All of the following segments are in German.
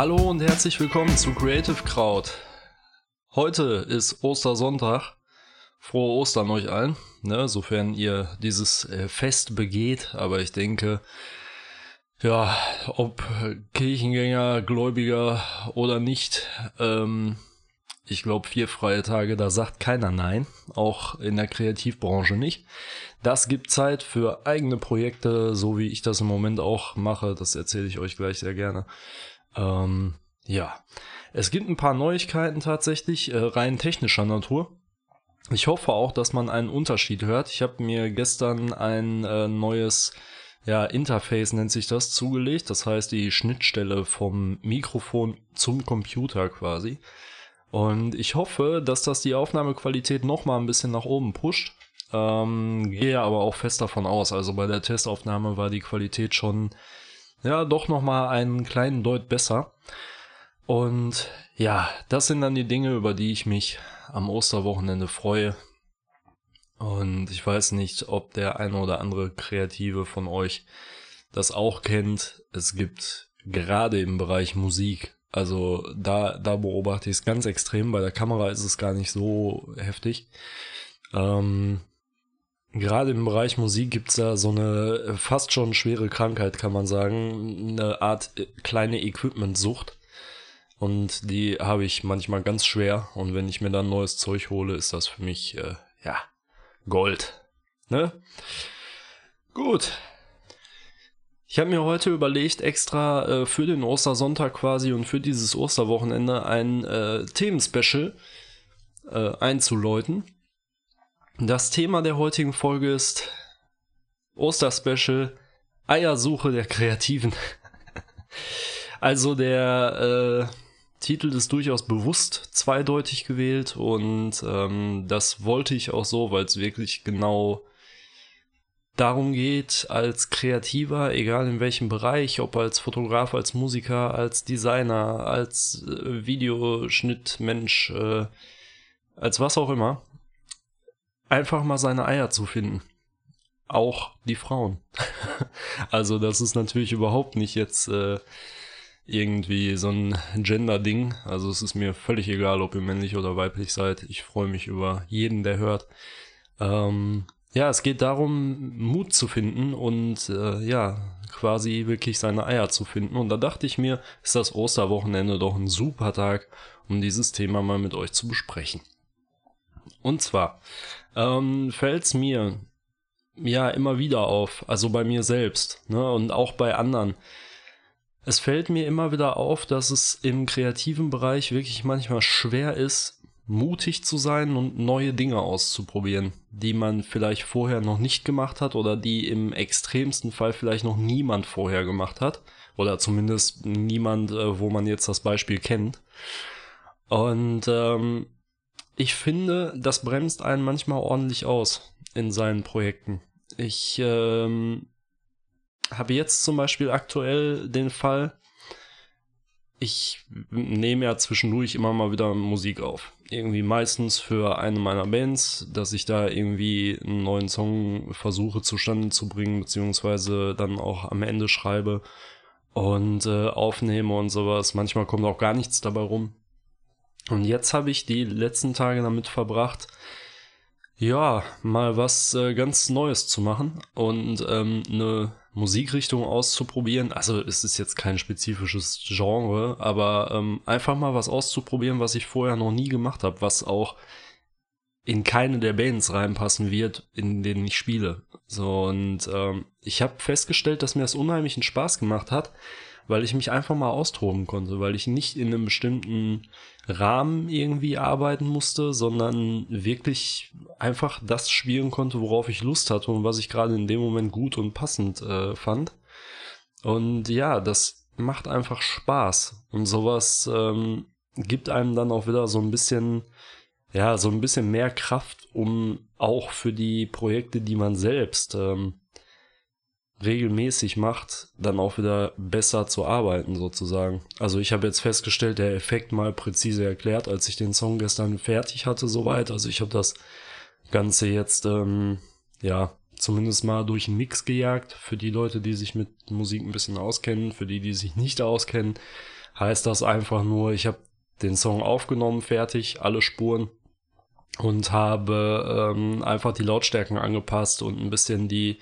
Hallo und herzlich willkommen zu Creative Crowd. Heute ist Ostersonntag. Frohe Ostern euch allen, ne, sofern ihr dieses äh, Fest begeht. Aber ich denke, ja, ob Kirchengänger, Gläubiger oder nicht, ähm, ich glaube, vier freie Tage, da sagt keiner nein, auch in der Kreativbranche nicht. Das gibt Zeit für eigene Projekte, so wie ich das im Moment auch mache. Das erzähle ich euch gleich sehr gerne. Ähm, ja, es gibt ein paar Neuigkeiten tatsächlich, äh, rein technischer Natur. Ich hoffe auch, dass man einen Unterschied hört. Ich habe mir gestern ein äh, neues ja, Interface nennt sich das, zugelegt. Das heißt die Schnittstelle vom Mikrofon zum Computer quasi. Und ich hoffe, dass das die Aufnahmequalität nochmal ein bisschen nach oben pusht. Ähm, gehe aber auch fest davon aus. Also bei der Testaufnahme war die Qualität schon ja doch nochmal einen kleinen Deut besser. Und ja, das sind dann die Dinge, über die ich mich am Osterwochenende freue. Und ich weiß nicht, ob der eine oder andere Kreative von euch das auch kennt. Es gibt gerade im Bereich Musik, also da, da beobachte ich es ganz extrem. Bei der Kamera ist es gar nicht so heftig. Ähm, gerade im Bereich Musik gibt's da so eine fast schon schwere Krankheit, kann man sagen. Eine Art äh, kleine Equipment-Sucht. Und die habe ich manchmal ganz schwer. Und wenn ich mir dann neues Zeug hole, ist das für mich, äh, ja, Gold. Ne? Gut. Ich habe mir heute überlegt, extra äh, für den Ostersonntag quasi und für dieses Osterwochenende ein äh, Themenspecial äh, einzuläuten. Das Thema der heutigen Folge ist Osterspecial Eiersuche der Kreativen. also der äh, Titel ist durchaus bewusst zweideutig gewählt und ähm, das wollte ich auch so, weil es wirklich genau darum geht, als Kreativer, egal in welchem Bereich, ob als Fotograf, als Musiker, als Designer, als äh, Videoschnittmensch, äh, als was auch immer, einfach mal seine Eier zu finden. Auch die Frauen. also das ist natürlich überhaupt nicht jetzt äh, irgendwie so ein Gender-Ding. Also es ist mir völlig egal, ob ihr männlich oder weiblich seid. Ich freue mich über jeden, der hört. Ähm, ja, es geht darum, Mut zu finden und äh, ja, quasi wirklich seine Eier zu finden. Und da dachte ich mir, ist das Osterwochenende doch ein super Tag, um dieses Thema mal mit euch zu besprechen. Und zwar ähm, fällt es mir ja immer wieder auf, also bei mir selbst ne, und auch bei anderen, es fällt mir immer wieder auf, dass es im kreativen Bereich wirklich manchmal schwer ist, mutig zu sein und neue Dinge auszuprobieren, die man vielleicht vorher noch nicht gemacht hat oder die im extremsten Fall vielleicht noch niemand vorher gemacht hat oder zumindest niemand, äh, wo man jetzt das Beispiel kennt. Und ähm, ich finde, das bremst einen manchmal ordentlich aus in seinen Projekten. Ich ähm, habe jetzt zum Beispiel aktuell den Fall, ich nehme ja zwischendurch immer mal wieder Musik auf. Irgendwie meistens für eine meiner Bands, dass ich da irgendwie einen neuen Song versuche zustande zu bringen, beziehungsweise dann auch am Ende schreibe und äh, aufnehme und sowas. Manchmal kommt auch gar nichts dabei rum. Und jetzt habe ich die letzten Tage damit verbracht, ja, mal was äh, ganz Neues zu machen und ähm, eine Musikrichtung auszuprobieren. Also es ist jetzt kein spezifisches Genre, aber ähm, einfach mal was auszuprobieren, was ich vorher noch nie gemacht habe, was auch in keine der Bands reinpassen wird, in denen ich spiele. So und ähm, ich habe festgestellt, dass mir das unheimlichen Spaß gemacht hat, weil ich mich einfach mal austoben konnte, weil ich nicht in einem bestimmten Rahmen irgendwie arbeiten musste, sondern wirklich einfach das spielen konnte, worauf ich Lust hatte und was ich gerade in dem Moment gut und passend äh, fand. Und ja, das macht einfach Spaß. Und sowas ähm, gibt einem dann auch wieder so ein bisschen, ja, so ein bisschen mehr Kraft, um auch für die Projekte, die man selbst ähm, regelmäßig macht, dann auch wieder besser zu arbeiten sozusagen. Also ich habe jetzt festgestellt, der Effekt mal präzise erklärt, als ich den Song gestern fertig hatte soweit. Also ich habe das Ganze jetzt ähm, ja zumindest mal durch einen Mix gejagt. Für die Leute, die sich mit Musik ein bisschen auskennen, für die, die sich nicht auskennen, heißt das einfach nur, ich habe den Song aufgenommen, fertig, alle Spuren und habe ähm, einfach die Lautstärken angepasst und ein bisschen die,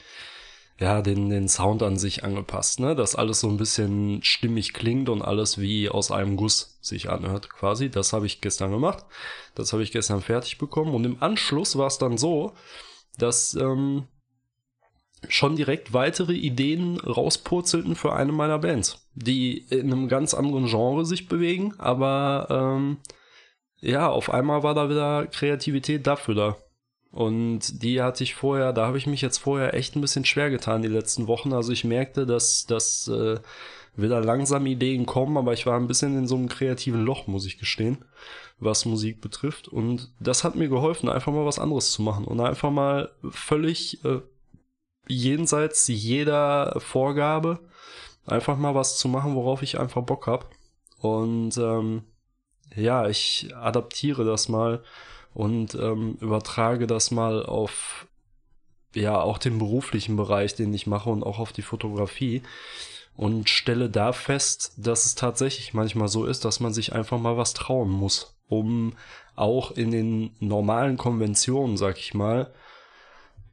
ja, den, den Sound an sich angepasst, ne? Dass alles so ein bisschen stimmig klingt und alles wie aus einem Guss sich anhört, quasi. Das habe ich gestern gemacht. Das habe ich gestern fertig bekommen. Und im Anschluss war es dann so, dass ähm, schon direkt weitere Ideen rauspurzelten für eine meiner Bands, die in einem ganz anderen Genre sich bewegen, aber ähm, ja, auf einmal war da wieder Kreativität dafür da. Und die hatte ich vorher, da habe ich mich jetzt vorher echt ein bisschen schwer getan die letzten Wochen. Also ich merkte, dass, dass äh, wieder langsam Ideen kommen, aber ich war ein bisschen in so einem kreativen Loch, muss ich gestehen, was Musik betrifft. Und das hat mir geholfen, einfach mal was anderes zu machen und einfach mal völlig äh, jenseits jeder Vorgabe einfach mal was zu machen, worauf ich einfach Bock habe. Und ähm, ja, ich adaptiere das mal und ähm, übertrage das mal auf ja auch den beruflichen Bereich, den ich mache und auch auf die Fotografie und stelle da fest, dass es tatsächlich manchmal so ist, dass man sich einfach mal was trauen muss, um auch in den normalen Konventionen, sag ich mal,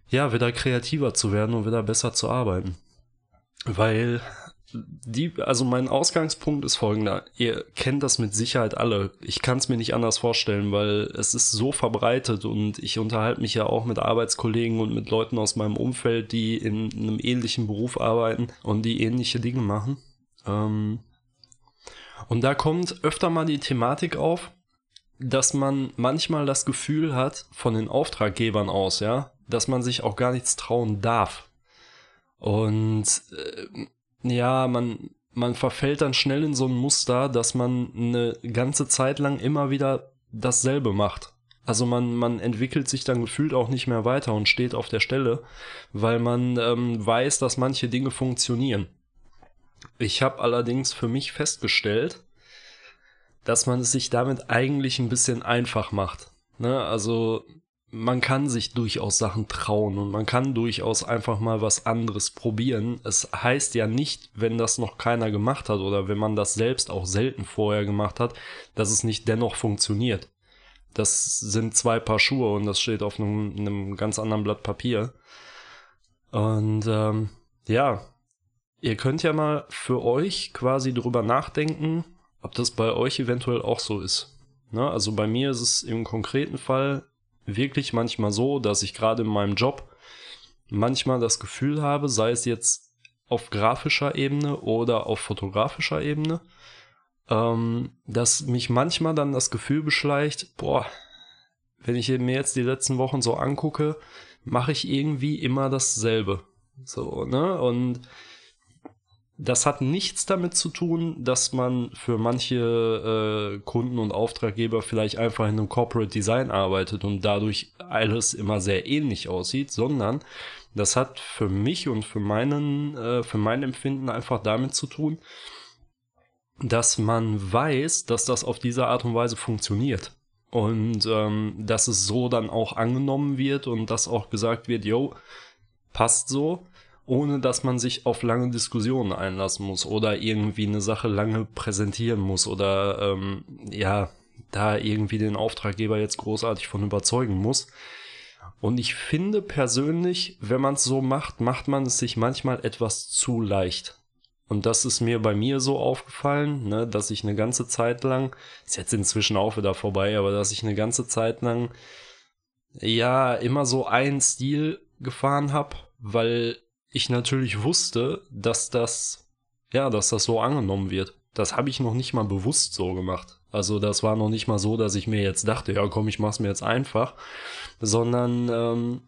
ja, wieder kreativer zu werden und wieder besser zu arbeiten. Weil die, also mein Ausgangspunkt ist folgender. Ihr kennt das mit Sicherheit alle. Ich kann es mir nicht anders vorstellen, weil es ist so verbreitet und ich unterhalte mich ja auch mit Arbeitskollegen und mit Leuten aus meinem Umfeld, die in einem ähnlichen Beruf arbeiten und die ähnliche Dinge machen. Ähm und da kommt öfter mal die Thematik auf, dass man manchmal das Gefühl hat, von den Auftraggebern aus, ja, dass man sich auch gar nichts trauen darf. Und äh, ja, man, man verfällt dann schnell in so ein Muster, dass man eine ganze Zeit lang immer wieder dasselbe macht. Also man, man entwickelt sich dann gefühlt auch nicht mehr weiter und steht auf der Stelle, weil man ähm, weiß, dass manche Dinge funktionieren. Ich habe allerdings für mich festgestellt, dass man es sich damit eigentlich ein bisschen einfach macht. Ne? Also man kann sich durchaus Sachen trauen und man kann durchaus einfach mal was anderes probieren. Es heißt ja nicht, wenn das noch keiner gemacht hat oder wenn man das selbst auch selten vorher gemacht hat, dass es nicht dennoch funktioniert. Das sind zwei Paar Schuhe und das steht auf einem, einem ganz anderen Blatt Papier. Und ähm, ja, ihr könnt ja mal für euch quasi drüber nachdenken, ob das bei euch eventuell auch so ist. Ne? Also bei mir ist es im konkreten Fall wirklich manchmal so, dass ich gerade in meinem Job manchmal das Gefühl habe, sei es jetzt auf grafischer Ebene oder auf fotografischer Ebene, ähm, dass mich manchmal dann das Gefühl beschleicht, boah, wenn ich mir jetzt die letzten Wochen so angucke, mache ich irgendwie immer dasselbe. So, ne? Und das hat nichts damit zu tun, dass man für manche äh, Kunden und Auftraggeber vielleicht einfach in einem Corporate Design arbeitet und dadurch alles immer sehr ähnlich aussieht, sondern das hat für mich und für meinen, äh, für mein Empfinden einfach damit zu tun, dass man weiß, dass das auf diese Art und Weise funktioniert. Und ähm, dass es so dann auch angenommen wird und dass auch gesagt wird, yo, passt so ohne dass man sich auf lange Diskussionen einlassen muss oder irgendwie eine Sache lange präsentieren muss oder ähm, ja, da irgendwie den Auftraggeber jetzt großartig von überzeugen muss. Und ich finde persönlich, wenn man es so macht, macht man es sich manchmal etwas zu leicht. Und das ist mir bei mir so aufgefallen, ne, dass ich eine ganze Zeit lang, ist jetzt inzwischen auch wieder vorbei, aber dass ich eine ganze Zeit lang ja immer so einen Stil gefahren habe, weil ich natürlich wusste, dass das, ja, dass das so angenommen wird. Das habe ich noch nicht mal bewusst so gemacht. Also das war noch nicht mal so, dass ich mir jetzt dachte, ja komm, ich mach's mir jetzt einfach, sondern ähm,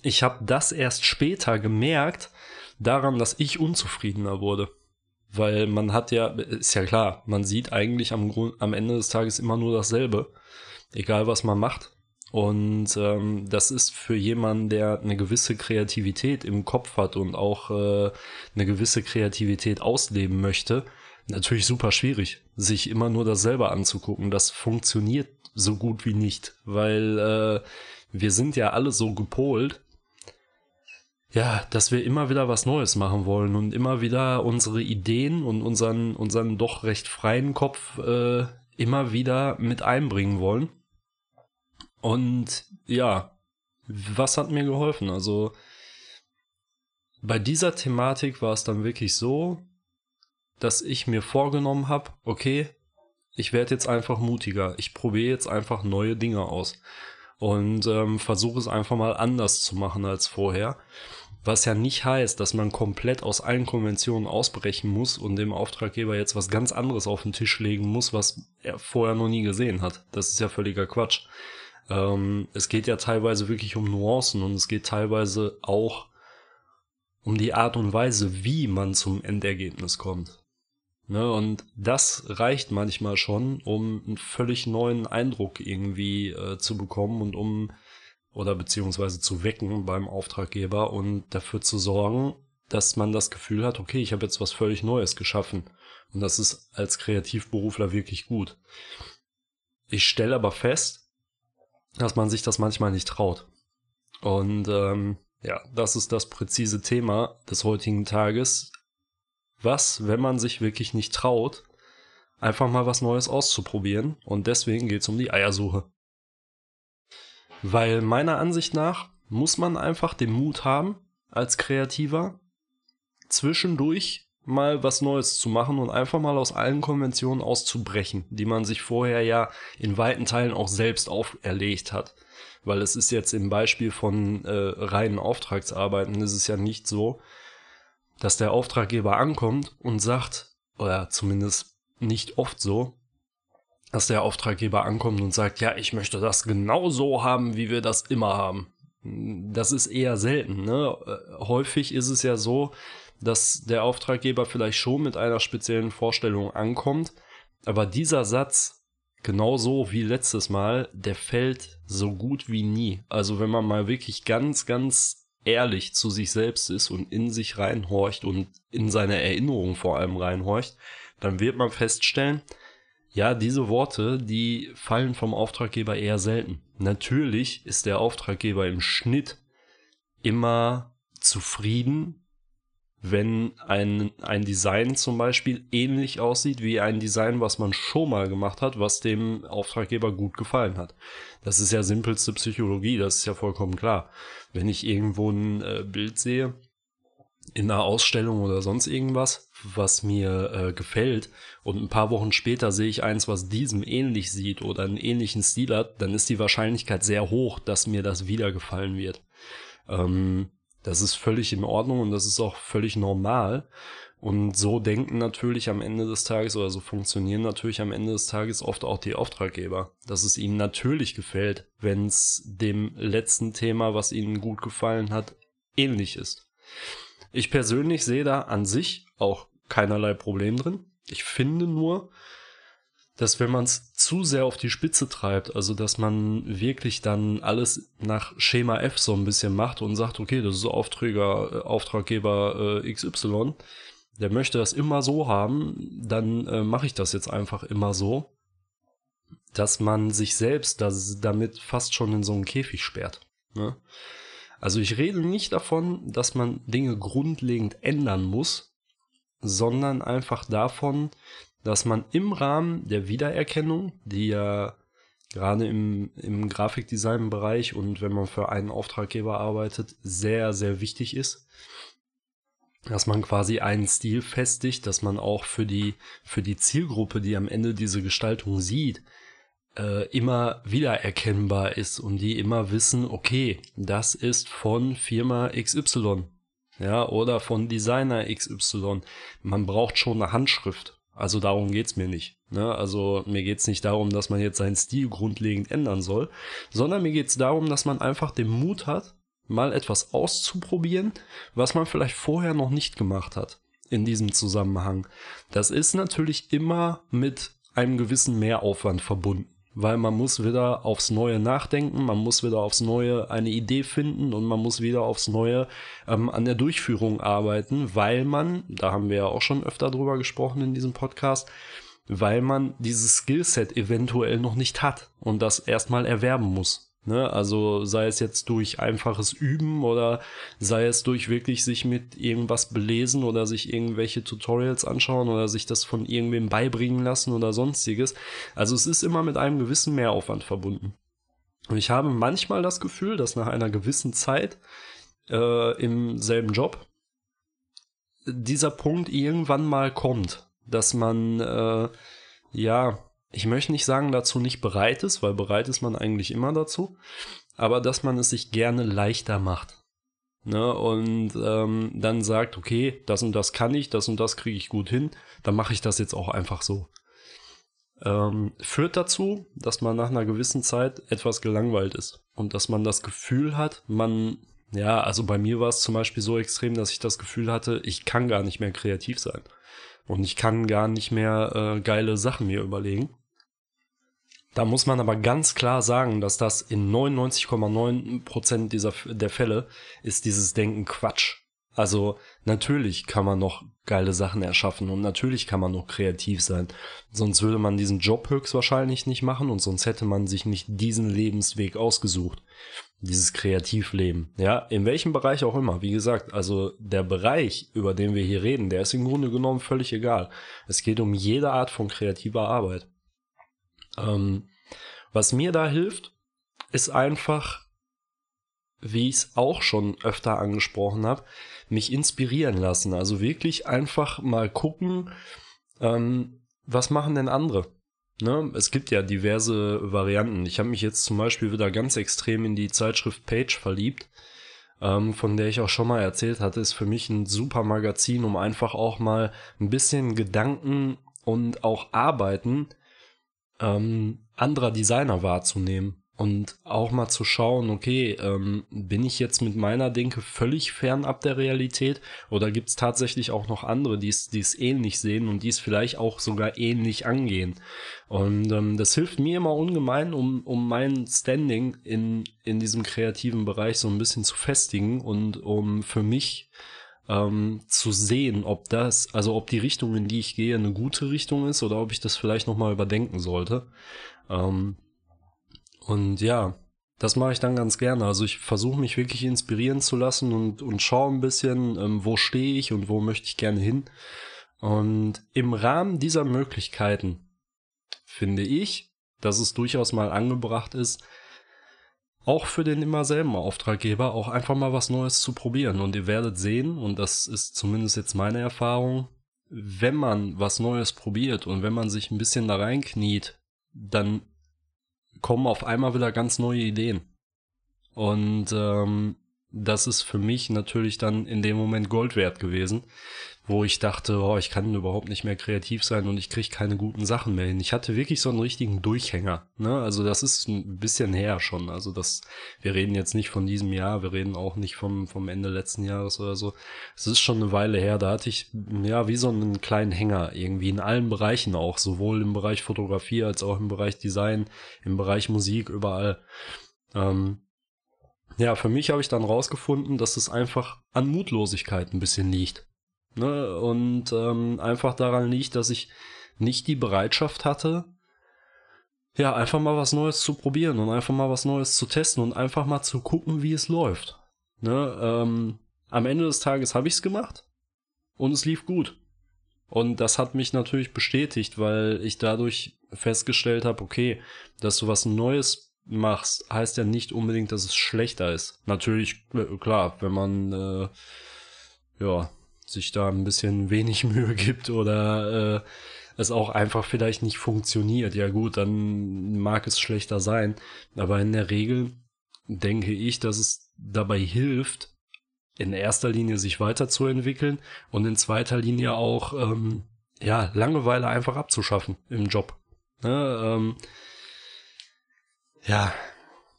ich habe das erst später gemerkt, daran, dass ich unzufriedener wurde. Weil man hat ja, ist ja klar, man sieht eigentlich am, Grund, am Ende des Tages immer nur dasselbe. Egal was man macht. Und ähm, das ist für jemanden, der eine gewisse Kreativität im Kopf hat und auch äh, eine gewisse Kreativität ausleben möchte, natürlich super schwierig, sich immer nur das selber anzugucken. Das funktioniert so gut wie nicht, weil äh, wir sind ja alle so gepolt, ja, dass wir immer wieder was Neues machen wollen und immer wieder unsere Ideen und unseren, unseren doch recht freien Kopf äh, immer wieder mit einbringen wollen. Und ja, was hat mir geholfen? Also bei dieser Thematik war es dann wirklich so, dass ich mir vorgenommen habe, okay, ich werde jetzt einfach mutiger. Ich probiere jetzt einfach neue Dinge aus und ähm, versuche es einfach mal anders zu machen als vorher. Was ja nicht heißt, dass man komplett aus allen Konventionen ausbrechen muss und dem Auftraggeber jetzt was ganz anderes auf den Tisch legen muss, was er vorher noch nie gesehen hat. Das ist ja völliger Quatsch. Ähm, es geht ja teilweise wirklich um Nuancen und es geht teilweise auch um die Art und Weise, wie man zum Endergebnis kommt. Ne, und das reicht manchmal schon, um einen völlig neuen Eindruck irgendwie äh, zu bekommen und um oder beziehungsweise zu wecken beim Auftraggeber und dafür zu sorgen, dass man das Gefühl hat, okay, ich habe jetzt was völlig Neues geschaffen. Und das ist als Kreativberufler wirklich gut. Ich stelle aber fest, dass man sich das manchmal nicht traut. Und ähm, ja, das ist das präzise Thema des heutigen Tages was, wenn man sich wirklich nicht traut, einfach mal was Neues auszuprobieren. Und deswegen geht es um die Eiersuche. Weil meiner Ansicht nach muss man einfach den Mut haben, als Kreativer, zwischendurch mal was Neues zu machen und einfach mal aus allen Konventionen auszubrechen, die man sich vorher ja in weiten Teilen auch selbst auferlegt hat. Weil es ist jetzt im Beispiel von äh, reinen Auftragsarbeiten, ist es ja nicht so, dass der Auftraggeber ankommt und sagt, oder zumindest nicht oft so, dass der Auftraggeber ankommt und sagt, ja, ich möchte das genau so haben, wie wir das immer haben. Das ist eher selten. Ne? Häufig ist es ja so, dass der Auftraggeber vielleicht schon mit einer speziellen Vorstellung ankommt, aber dieser Satz, genauso wie letztes Mal, der fällt so gut wie nie. Also wenn man mal wirklich ganz, ganz ehrlich zu sich selbst ist und in sich reinhorcht und in seine Erinnerungen vor allem reinhorcht, dann wird man feststellen, ja, diese Worte, die fallen vom Auftraggeber eher selten. Natürlich ist der Auftraggeber im Schnitt immer zufrieden wenn ein, ein Design zum Beispiel ähnlich aussieht wie ein Design, was man schon mal gemacht hat, was dem Auftraggeber gut gefallen hat. Das ist ja simpelste Psychologie, das ist ja vollkommen klar. Wenn ich irgendwo ein äh, Bild sehe, in einer Ausstellung oder sonst irgendwas, was mir äh, gefällt und ein paar Wochen später sehe ich eins, was diesem ähnlich sieht oder einen ähnlichen Stil hat, dann ist die Wahrscheinlichkeit sehr hoch, dass mir das wieder gefallen wird. Ähm, das ist völlig in Ordnung und das ist auch völlig normal. Und so denken natürlich am Ende des Tages oder so funktionieren natürlich am Ende des Tages oft auch die Auftraggeber, dass es ihnen natürlich gefällt, wenn es dem letzten Thema, was ihnen gut gefallen hat, ähnlich ist. Ich persönlich sehe da an sich auch keinerlei Problem drin. Ich finde nur, dass wenn man es zu sehr auf die Spitze treibt, also dass man wirklich dann alles nach Schema F so ein bisschen macht und sagt, okay, das ist Aufträger, äh, Auftraggeber äh, XY, der möchte das immer so haben, dann äh, mache ich das jetzt einfach immer so, dass man sich selbst das, damit fast schon in so einen Käfig sperrt. Ne? Also ich rede nicht davon, dass man Dinge grundlegend ändern muss, sondern einfach davon, dass man im Rahmen der Wiedererkennung, die ja gerade im, im Grafikdesign-Bereich und wenn man für einen Auftraggeber arbeitet, sehr, sehr wichtig ist, dass man quasi einen Stil festigt, dass man auch für die, für die Zielgruppe, die am Ende diese Gestaltung sieht, äh, immer wieder erkennbar ist und die immer wissen, okay, das ist von Firma XY, ja, oder von Designer XY. Man braucht schon eine Handschrift. Also darum geht's mir nicht. Ne? Also mir geht's nicht darum, dass man jetzt seinen Stil grundlegend ändern soll, sondern mir geht's darum, dass man einfach den Mut hat, mal etwas auszuprobieren, was man vielleicht vorher noch nicht gemacht hat in diesem Zusammenhang. Das ist natürlich immer mit einem gewissen Mehraufwand verbunden weil man muss wieder aufs Neue nachdenken, man muss wieder aufs Neue eine Idee finden und man muss wieder aufs Neue ähm, an der Durchführung arbeiten, weil man, da haben wir ja auch schon öfter drüber gesprochen in diesem Podcast, weil man dieses Skillset eventuell noch nicht hat und das erstmal erwerben muss. Ne? Also sei es jetzt durch einfaches Üben oder sei es durch wirklich sich mit irgendwas belesen oder sich irgendwelche Tutorials anschauen oder sich das von irgendwem beibringen lassen oder sonstiges. Also es ist immer mit einem gewissen Mehraufwand verbunden. Und ich habe manchmal das Gefühl, dass nach einer gewissen Zeit äh, im selben Job dieser Punkt irgendwann mal kommt, dass man äh, ja ich möchte nicht sagen, dazu nicht bereit ist, weil bereit ist man eigentlich immer dazu, aber dass man es sich gerne leichter macht. Ne? Und ähm, dann sagt, okay, das und das kann ich, das und das kriege ich gut hin, dann mache ich das jetzt auch einfach so. Ähm, führt dazu, dass man nach einer gewissen Zeit etwas gelangweilt ist und dass man das Gefühl hat, man, ja, also bei mir war es zum Beispiel so extrem, dass ich das Gefühl hatte, ich kann gar nicht mehr kreativ sein. Und ich kann gar nicht mehr äh, geile Sachen mir überlegen. Da muss man aber ganz klar sagen, dass das in 99,9% dieser der Fälle ist dieses Denken Quatsch. Also natürlich kann man noch geile Sachen erschaffen und natürlich kann man noch kreativ sein. Sonst würde man diesen Job höchstwahrscheinlich nicht machen und sonst hätte man sich nicht diesen Lebensweg ausgesucht. Dieses Kreativleben. Ja, in welchem Bereich auch immer. Wie gesagt, also der Bereich, über den wir hier reden, der ist im Grunde genommen völlig egal. Es geht um jede Art von kreativer Arbeit. Ähm, was mir da hilft, ist einfach, wie ich es auch schon öfter angesprochen habe, mich inspirieren lassen. Also wirklich einfach mal gucken, ähm, was machen denn andere? Ne? Es gibt ja diverse Varianten. Ich habe mich jetzt zum Beispiel wieder ganz extrem in die Zeitschrift Page verliebt, ähm, von der ich auch schon mal erzählt hatte, ist für mich ein super Magazin, um einfach auch mal ein bisschen Gedanken und auch Arbeiten ähm, anderer Designer wahrzunehmen und auch mal zu schauen, okay, ähm, bin ich jetzt mit meiner Denke völlig fernab der Realität oder gibt es tatsächlich auch noch andere, die es ähnlich sehen und die es vielleicht auch sogar ähnlich angehen? Und ähm, das hilft mir immer ungemein, um, um mein Standing in, in diesem kreativen Bereich so ein bisschen zu festigen und um für mich ähm, zu sehen, ob das, also ob die Richtung, in die ich gehe, eine gute Richtung ist oder ob ich das vielleicht nochmal überdenken sollte. Ähm, und ja, das mache ich dann ganz gerne. Also ich versuche mich wirklich inspirieren zu lassen und, und schaue ein bisschen, ähm, wo stehe ich und wo möchte ich gerne hin. Und im Rahmen dieser Möglichkeiten finde ich, dass es durchaus mal angebracht ist, auch für den immer selben Auftraggeber auch einfach mal was Neues zu probieren. Und ihr werdet sehen, und das ist zumindest jetzt meine Erfahrung, wenn man was Neues probiert und wenn man sich ein bisschen da reinkniet, dann kommen auf einmal wieder ganz neue Ideen. Und ähm, das ist für mich natürlich dann in dem Moment Gold wert gewesen, wo ich dachte, oh, ich kann überhaupt nicht mehr kreativ sein und ich kriege keine guten Sachen mehr hin. Ich hatte wirklich so einen richtigen Durchhänger. Ne? Also das ist ein bisschen her schon. Also das, wir reden jetzt nicht von diesem Jahr, wir reden auch nicht vom, vom Ende letzten Jahres oder so. Es ist schon eine Weile her. Da hatte ich ja wie so einen kleinen Hänger irgendwie in allen Bereichen auch, sowohl im Bereich Fotografie als auch im Bereich Design, im Bereich Musik, überall. Ähm, ja, für mich habe ich dann rausgefunden, dass es einfach an Mutlosigkeit ein bisschen liegt. Ne? Und ähm, einfach daran liegt, dass ich nicht die Bereitschaft hatte, ja, einfach mal was Neues zu probieren und einfach mal was Neues zu testen und einfach mal zu gucken, wie es läuft. Ne? Ähm, am Ende des Tages habe ich es gemacht und es lief gut. Und das hat mich natürlich bestätigt, weil ich dadurch festgestellt habe, okay, dass du was Neues machst, heißt ja nicht unbedingt, dass es schlechter ist. Natürlich, äh, klar, wenn man äh, ja sich da ein bisschen wenig Mühe gibt oder äh, es auch einfach vielleicht nicht funktioniert, ja gut, dann mag es schlechter sein. Aber in der Regel denke ich, dass es dabei hilft, in erster Linie sich weiterzuentwickeln und in zweiter Linie auch ähm, ja Langeweile einfach abzuschaffen im Job. Ne, ähm, ja,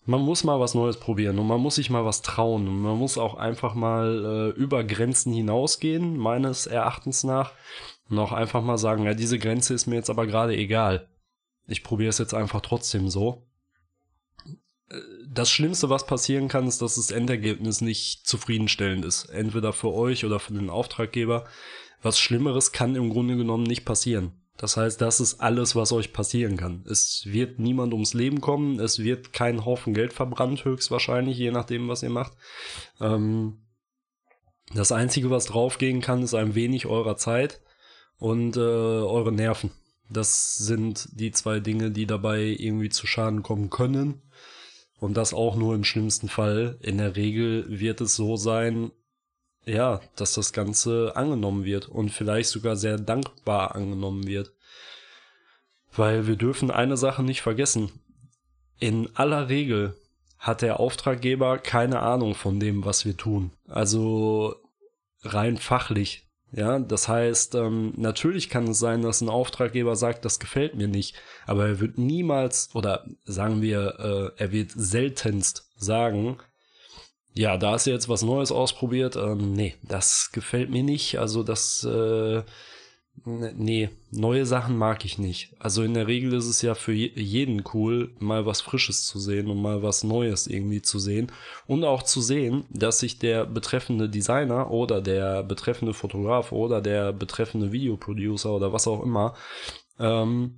man muss mal was Neues probieren und man muss sich mal was trauen und man muss auch einfach mal äh, über Grenzen hinausgehen, meines Erachtens nach. Und auch einfach mal sagen, ja, diese Grenze ist mir jetzt aber gerade egal. Ich probiere es jetzt einfach trotzdem so. Äh, das Schlimmste, was passieren kann, ist, dass das Endergebnis nicht zufriedenstellend ist. Entweder für euch oder für den Auftraggeber. Was Schlimmeres kann im Grunde genommen nicht passieren. Das heißt, das ist alles, was euch passieren kann. Es wird niemand ums Leben kommen, es wird kein Haufen Geld verbrannt, höchstwahrscheinlich, je nachdem, was ihr macht. Ähm, das Einzige, was draufgehen kann, ist ein wenig eurer Zeit und äh, eure Nerven. Das sind die zwei Dinge, die dabei irgendwie zu Schaden kommen können. Und das auch nur im schlimmsten Fall. In der Regel wird es so sein, ja, dass das Ganze angenommen wird und vielleicht sogar sehr dankbar angenommen wird. Weil wir dürfen eine Sache nicht vergessen. In aller Regel hat der Auftraggeber keine Ahnung von dem, was wir tun. Also rein fachlich. Ja, das heißt, ähm, natürlich kann es sein, dass ein Auftraggeber sagt, das gefällt mir nicht, aber er wird niemals oder sagen wir, äh, er wird seltenst sagen, ja, da du jetzt was Neues ausprobiert. Ähm, nee, das gefällt mir nicht. Also das, äh, nee, neue Sachen mag ich nicht. Also in der Regel ist es ja für jeden cool, mal was Frisches zu sehen und mal was Neues irgendwie zu sehen. Und auch zu sehen, dass sich der betreffende Designer oder der betreffende Fotograf oder der betreffende Videoproducer oder was auch immer, ähm,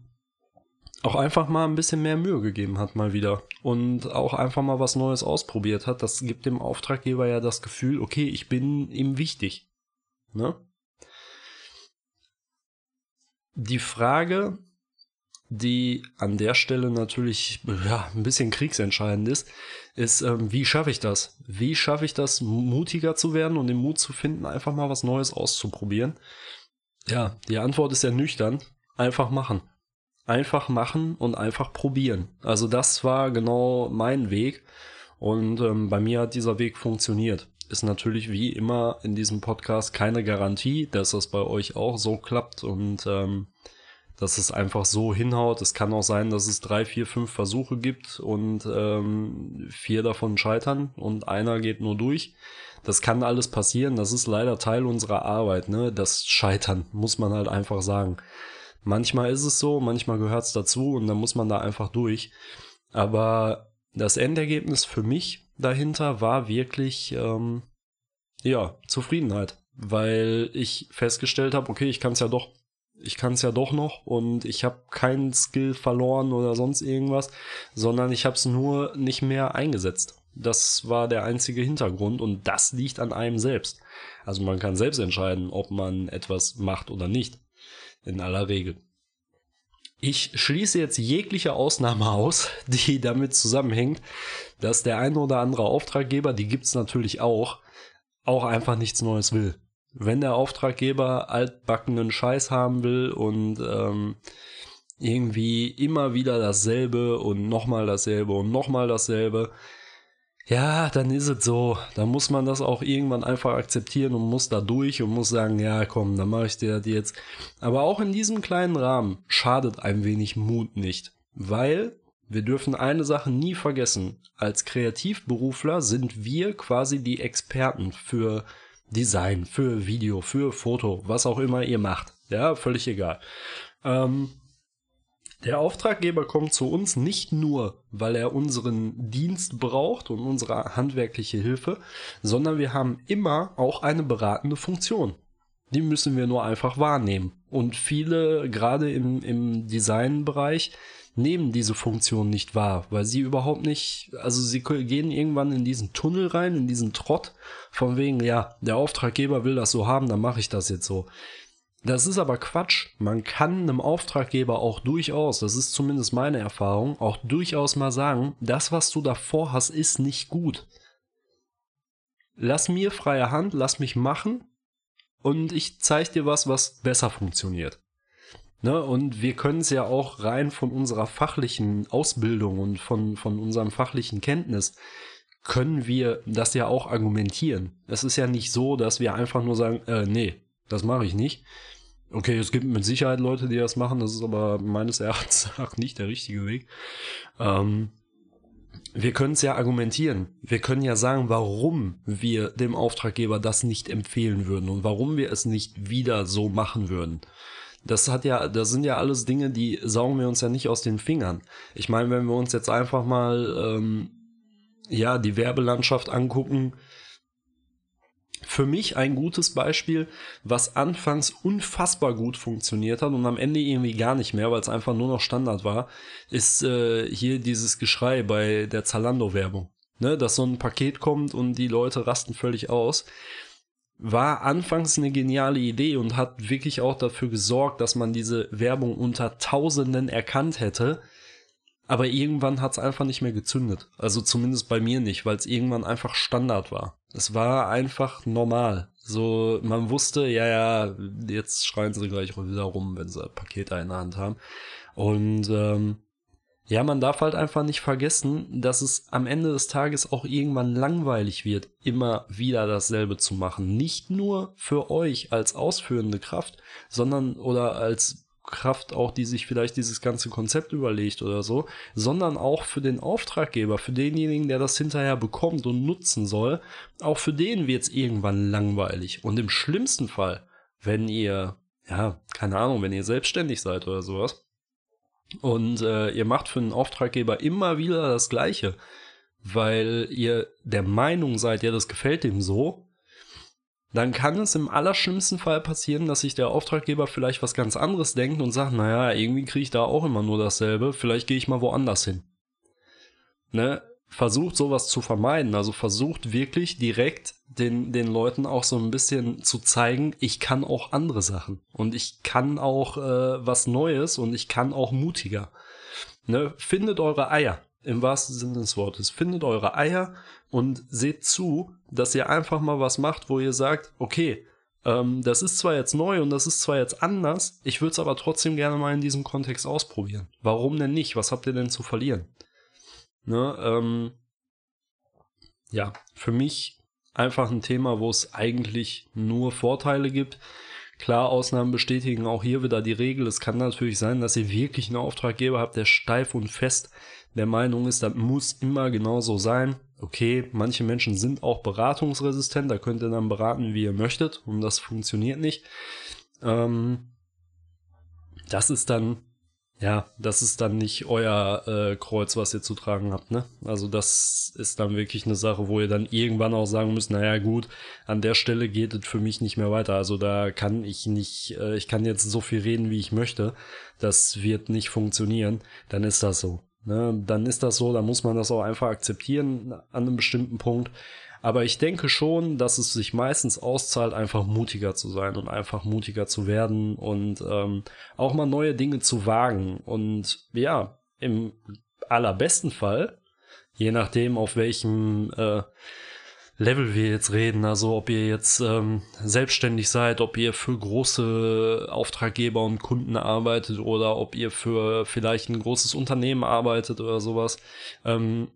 auch einfach mal ein bisschen mehr Mühe gegeben hat mal wieder und auch einfach mal was Neues ausprobiert hat, das gibt dem Auftraggeber ja das Gefühl, okay, ich bin ihm wichtig. Ne? Die Frage, die an der Stelle natürlich ja, ein bisschen kriegsentscheidend ist, ist, ähm, wie schaffe ich das? Wie schaffe ich das, mutiger zu werden und den Mut zu finden, einfach mal was Neues auszuprobieren? Ja, die Antwort ist ja nüchtern. Einfach machen einfach machen und einfach probieren. Also das war genau mein Weg und ähm, bei mir hat dieser Weg funktioniert. Ist natürlich wie immer in diesem Podcast keine Garantie, dass das bei euch auch so klappt und ähm, dass es einfach so hinhaut. Es kann auch sein, dass es drei, vier, fünf Versuche gibt und ähm, vier davon scheitern und einer geht nur durch. Das kann alles passieren. Das ist leider Teil unserer Arbeit. Ne? Das Scheitern muss man halt einfach sagen. Manchmal ist es so, manchmal gehört es dazu und dann muss man da einfach durch. Aber das Endergebnis für mich dahinter war wirklich, ähm, ja, Zufriedenheit. Weil ich festgestellt habe, okay, ich kann es ja doch. Ich kann es ja doch noch und ich habe keinen Skill verloren oder sonst irgendwas, sondern ich habe es nur nicht mehr eingesetzt. Das war der einzige Hintergrund und das liegt an einem selbst. Also man kann selbst entscheiden, ob man etwas macht oder nicht in aller Regel. Ich schließe jetzt jegliche Ausnahme aus, die damit zusammenhängt, dass der eine oder andere Auftraggeber, die gibt's natürlich auch, auch einfach nichts Neues will. Wenn der Auftraggeber altbackenen Scheiß haben will und ähm, irgendwie immer wieder dasselbe und nochmal dasselbe und nochmal dasselbe, ja, dann ist es so. Da muss man das auch irgendwann einfach akzeptieren und muss da durch und muss sagen, ja, komm, dann mache ich dir das jetzt. Aber auch in diesem kleinen Rahmen schadet ein wenig Mut nicht, weil wir dürfen eine Sache nie vergessen. Als Kreativberufler sind wir quasi die Experten für Design, für Video, für Foto, was auch immer ihr macht. Ja, völlig egal. Ähm, der Auftraggeber kommt zu uns nicht nur, weil er unseren Dienst braucht und unsere handwerkliche Hilfe, sondern wir haben immer auch eine beratende Funktion. Die müssen wir nur einfach wahrnehmen. Und viele, gerade im, im Designbereich, nehmen diese Funktion nicht wahr, weil sie überhaupt nicht, also sie gehen irgendwann in diesen Tunnel rein, in diesen Trott, von wegen, ja, der Auftraggeber will das so haben, dann mache ich das jetzt so. Das ist aber Quatsch. Man kann einem Auftraggeber auch durchaus, das ist zumindest meine Erfahrung, auch durchaus mal sagen, das, was du davor hast, ist nicht gut. Lass mir freie Hand, lass mich machen und ich zeige dir was, was besser funktioniert. Ne? Und wir können es ja auch rein von unserer fachlichen Ausbildung und von, von unserem fachlichen Kenntnis können wir das ja auch argumentieren. Es ist ja nicht so, dass wir einfach nur sagen, äh, nee, das mache ich nicht. Okay, es gibt mit Sicherheit Leute, die das machen, das ist aber meines Erachtens nach nicht der richtige Weg. Ähm, wir können es ja argumentieren. Wir können ja sagen, warum wir dem Auftraggeber das nicht empfehlen würden und warum wir es nicht wieder so machen würden. Das hat ja, das sind ja alles Dinge, die saugen wir uns ja nicht aus den Fingern. Ich meine, wenn wir uns jetzt einfach mal ähm, ja die Werbelandschaft angucken, für mich ein gutes Beispiel, was anfangs unfassbar gut funktioniert hat und am Ende irgendwie gar nicht mehr, weil es einfach nur noch Standard war, ist äh, hier dieses Geschrei bei der Zalando-Werbung. Ne, dass so ein Paket kommt und die Leute rasten völlig aus. War anfangs eine geniale Idee und hat wirklich auch dafür gesorgt, dass man diese Werbung unter Tausenden erkannt hätte. Aber irgendwann hat es einfach nicht mehr gezündet. Also zumindest bei mir nicht, weil es irgendwann einfach Standard war. Es war einfach normal. So, man wusste, ja, ja, jetzt schreien sie gleich wieder rum, wenn sie Pakete in der Hand haben. Und ähm, ja, man darf halt einfach nicht vergessen, dass es am Ende des Tages auch irgendwann langweilig wird, immer wieder dasselbe zu machen. Nicht nur für euch als ausführende Kraft, sondern oder als Kraft auch, die sich vielleicht dieses ganze Konzept überlegt oder so, sondern auch für den Auftraggeber, für denjenigen, der das hinterher bekommt und nutzen soll. Auch für den wird es irgendwann langweilig. Und im schlimmsten Fall, wenn ihr, ja, keine Ahnung, wenn ihr selbstständig seid oder sowas, und äh, ihr macht für einen Auftraggeber immer wieder das Gleiche, weil ihr der Meinung seid, ja, das gefällt dem so, dann kann es im allerschlimmsten Fall passieren, dass sich der Auftraggeber vielleicht was ganz anderes denkt und sagt, naja, irgendwie kriege ich da auch immer nur dasselbe, vielleicht gehe ich mal woanders hin. Ne? Versucht sowas zu vermeiden, also versucht wirklich direkt den, den Leuten auch so ein bisschen zu zeigen, ich kann auch andere Sachen und ich kann auch äh, was Neues und ich kann auch mutiger. Ne? Findet eure Eier, im wahrsten Sinne des Wortes, findet eure Eier und seht zu, dass ihr einfach mal was macht, wo ihr sagt, okay, ähm, das ist zwar jetzt neu und das ist zwar jetzt anders, ich würde es aber trotzdem gerne mal in diesem Kontext ausprobieren. Warum denn nicht? Was habt ihr denn zu verlieren? Ne, ähm, ja, für mich einfach ein Thema, wo es eigentlich nur Vorteile gibt. Klar, Ausnahmen bestätigen auch hier wieder die Regel. Es kann natürlich sein, dass ihr wirklich einen Auftraggeber habt, der steif und fest der Meinung ist, das muss immer genau so sein. Okay, manche Menschen sind auch beratungsresistent, da könnt ihr dann beraten, wie ihr möchtet und das funktioniert nicht. Ähm, das ist dann ja, das ist dann nicht euer äh, Kreuz, was ihr zu tragen habt, ne? Also das ist dann wirklich eine Sache, wo ihr dann irgendwann auch sagen müsst, naja gut, an der Stelle geht es für mich nicht mehr weiter. Also da kann ich nicht, äh, ich kann jetzt so viel reden, wie ich möchte. Das wird nicht funktionieren. Dann ist das so. Ne? Dann ist das so, dann muss man das auch einfach akzeptieren an einem bestimmten Punkt. Aber ich denke schon, dass es sich meistens auszahlt, einfach mutiger zu sein und einfach mutiger zu werden und ähm, auch mal neue Dinge zu wagen. Und ja, im allerbesten Fall, je nachdem, auf welchem äh, Level wir jetzt reden, also ob ihr jetzt ähm, selbstständig seid, ob ihr für große Auftraggeber und Kunden arbeitet oder ob ihr für vielleicht ein großes Unternehmen arbeitet oder sowas. Ähm,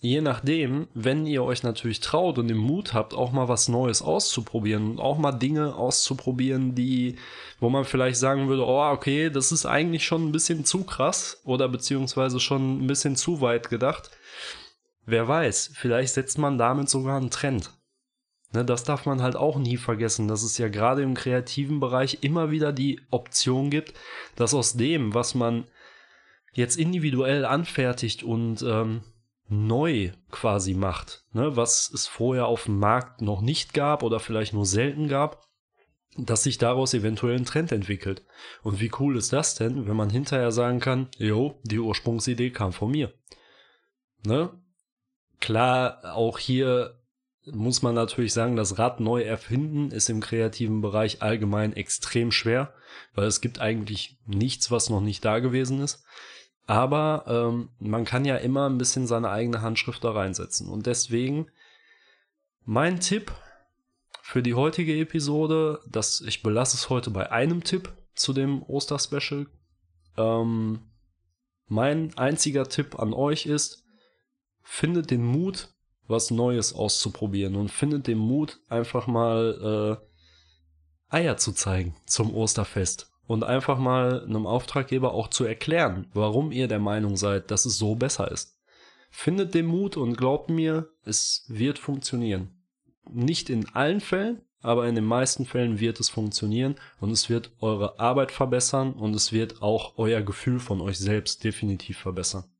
je nachdem, wenn ihr euch natürlich traut und den Mut habt, auch mal was Neues auszuprobieren und auch mal Dinge auszuprobieren, die, wo man vielleicht sagen würde, oh, okay, das ist eigentlich schon ein bisschen zu krass oder beziehungsweise schon ein bisschen zu weit gedacht. Wer weiß, vielleicht setzt man damit sogar einen Trend. Ne, das darf man halt auch nie vergessen, dass es ja gerade im kreativen Bereich immer wieder die Option gibt, dass aus dem, was man jetzt individuell anfertigt und ähm, neu quasi macht, ne, was es vorher auf dem Markt noch nicht gab oder vielleicht nur selten gab, dass sich daraus eventuell ein Trend entwickelt. Und wie cool ist das denn, wenn man hinterher sagen kann, jo, die Ursprungsidee kam von mir. Ne? Klar, auch hier muss man natürlich sagen, das Rad neu erfinden ist im kreativen Bereich allgemein extrem schwer, weil es gibt eigentlich nichts, was noch nicht da gewesen ist. Aber ähm, man kann ja immer ein bisschen seine eigene Handschrift da reinsetzen. Und deswegen mein Tipp für die heutige Episode, dass ich belasse es heute bei einem Tipp zu dem Osterspecial. Ähm, mein einziger Tipp an euch ist, findet den Mut, was Neues auszuprobieren und findet den Mut, einfach mal äh, Eier zu zeigen zum Osterfest und einfach mal einem Auftraggeber auch zu erklären, warum ihr der Meinung seid, dass es so besser ist. Findet den Mut und glaubt mir, es wird funktionieren. Nicht in allen Fällen, aber in den meisten Fällen wird es funktionieren und es wird eure Arbeit verbessern und es wird auch euer Gefühl von euch selbst definitiv verbessern.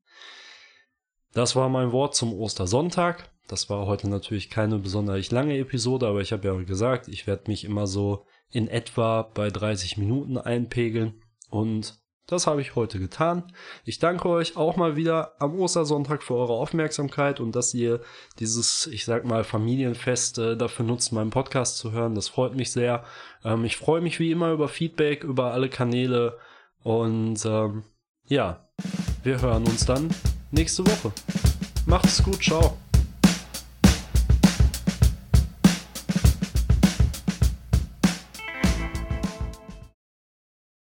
Das war mein Wort zum Ostersonntag. das war heute natürlich keine besonders lange Episode, aber ich habe ja gesagt, ich werde mich immer so in etwa bei 30 Minuten einpegeln und das habe ich heute getan. Ich danke euch auch mal wieder am Ostersonntag für eure Aufmerksamkeit und dass ihr dieses, ich sag mal, Familienfest äh, dafür nutzt, meinen Podcast zu hören. Das freut mich sehr. Ähm, ich freue mich wie immer über Feedback, über alle Kanäle und ähm, ja, wir hören uns dann nächste Woche. Macht's gut, ciao.